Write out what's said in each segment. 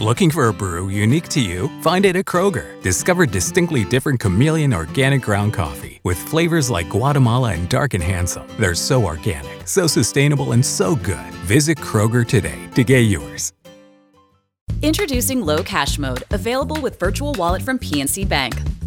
Looking for a brew unique to you? Find it at Kroger. Discover distinctly different chameleon organic ground coffee with flavors like Guatemala and Dark and Handsome. They're so organic, so sustainable, and so good. Visit Kroger today to get yours. Introducing Low Cash Mode, available with Virtual Wallet from PNC Bank.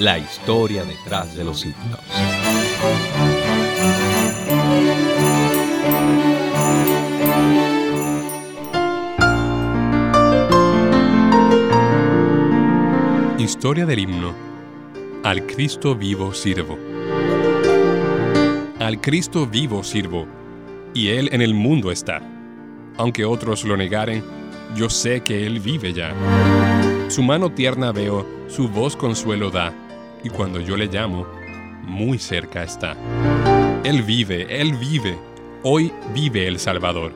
La historia detrás de los himnos. Historia del himno. Al Cristo vivo sirvo. Al Cristo vivo sirvo, y Él en el mundo está. Aunque otros lo negaren, yo sé que Él vive ya. Su mano tierna veo, su voz consuelo da, y cuando yo le llamo, muy cerca está. Él vive, Él vive, hoy vive el Salvador.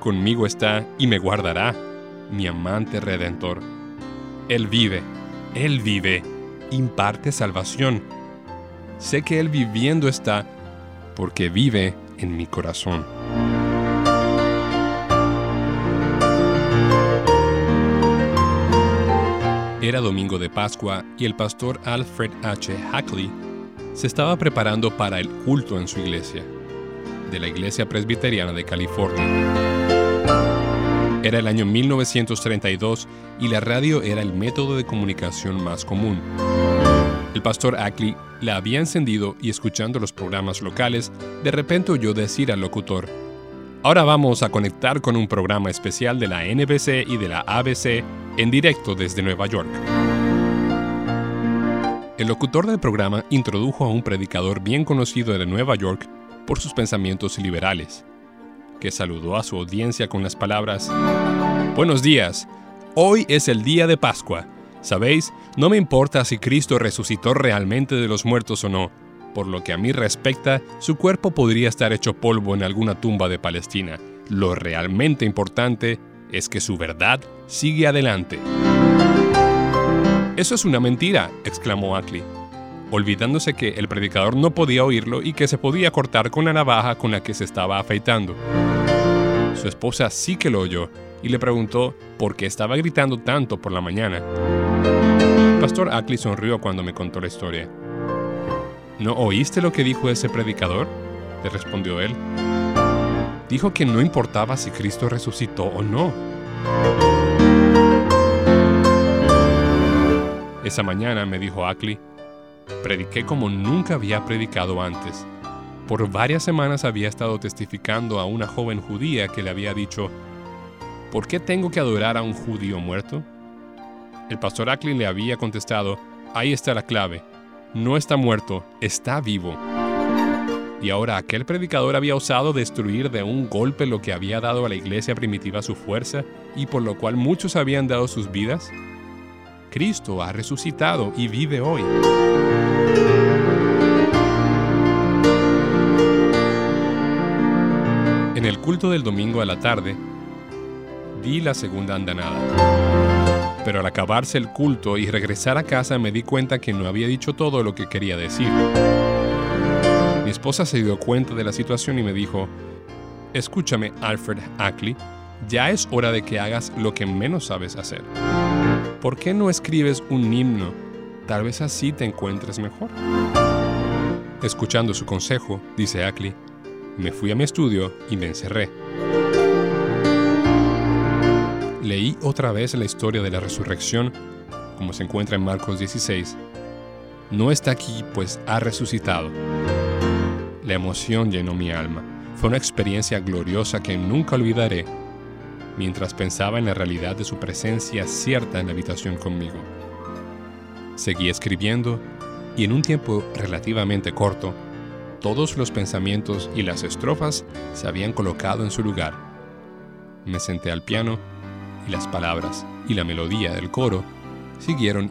Conmigo está y me guardará, mi amante redentor. Él vive, Él vive, imparte salvación. Sé que Él viviendo está, porque vive en mi corazón. Era domingo de Pascua y el pastor Alfred H. Hackley se estaba preparando para el culto en su iglesia, de la Iglesia Presbiteriana de California. Era el año 1932 y la radio era el método de comunicación más común. El pastor Ackley la había encendido y escuchando los programas locales, de repente oyó decir al locutor, Ahora vamos a conectar con un programa especial de la NBC y de la ABC en directo desde Nueva York. El locutor del programa introdujo a un predicador bien conocido de Nueva York por sus pensamientos liberales, que saludó a su audiencia con las palabras, Buenos días, hoy es el día de Pascua. Sabéis, no me importa si Cristo resucitó realmente de los muertos o no, por lo que a mí respecta, su cuerpo podría estar hecho polvo en alguna tumba de Palestina. Lo realmente importante es que su verdad sigue adelante. Eso es una mentira, exclamó Ackley, olvidándose que el predicador no podía oírlo y que se podía cortar con la navaja con la que se estaba afeitando. Su esposa sí que lo oyó y le preguntó por qué estaba gritando tanto por la mañana. Pastor Ackley sonrió cuando me contó la historia. ¿No oíste lo que dijo ese predicador? le respondió él. Dijo que no importaba si Cristo resucitó o no. Esa mañana, me dijo Ackley, prediqué como nunca había predicado antes. Por varias semanas había estado testificando a una joven judía que le había dicho, ¿por qué tengo que adorar a un judío muerto? El pastor Ackley le había contestado, ahí está la clave, no está muerto, está vivo. Y ahora aquel predicador había osado destruir de un golpe lo que había dado a la iglesia primitiva su fuerza y por lo cual muchos habían dado sus vidas. Cristo ha resucitado y vive hoy. En el culto del domingo a la tarde, di la segunda andanada. Pero al acabarse el culto y regresar a casa me di cuenta que no había dicho todo lo que quería decir. Mi esposa se dio cuenta de la situación y me dijo, escúchame Alfred Ackley, ya es hora de que hagas lo que menos sabes hacer. ¿Por qué no escribes un himno? Tal vez así te encuentres mejor. Escuchando su consejo, dice Ackley, me fui a mi estudio y me encerré. Leí otra vez la historia de la resurrección, como se encuentra en Marcos 16. No está aquí, pues ha resucitado. La emoción llenó mi alma. Fue una experiencia gloriosa que nunca olvidaré mientras pensaba en la realidad de su presencia cierta en la habitación conmigo. Seguí escribiendo y en un tiempo relativamente corto, todos los pensamientos y las estrofas se habían colocado en su lugar. Me senté al piano y las palabras y la melodía del coro siguieron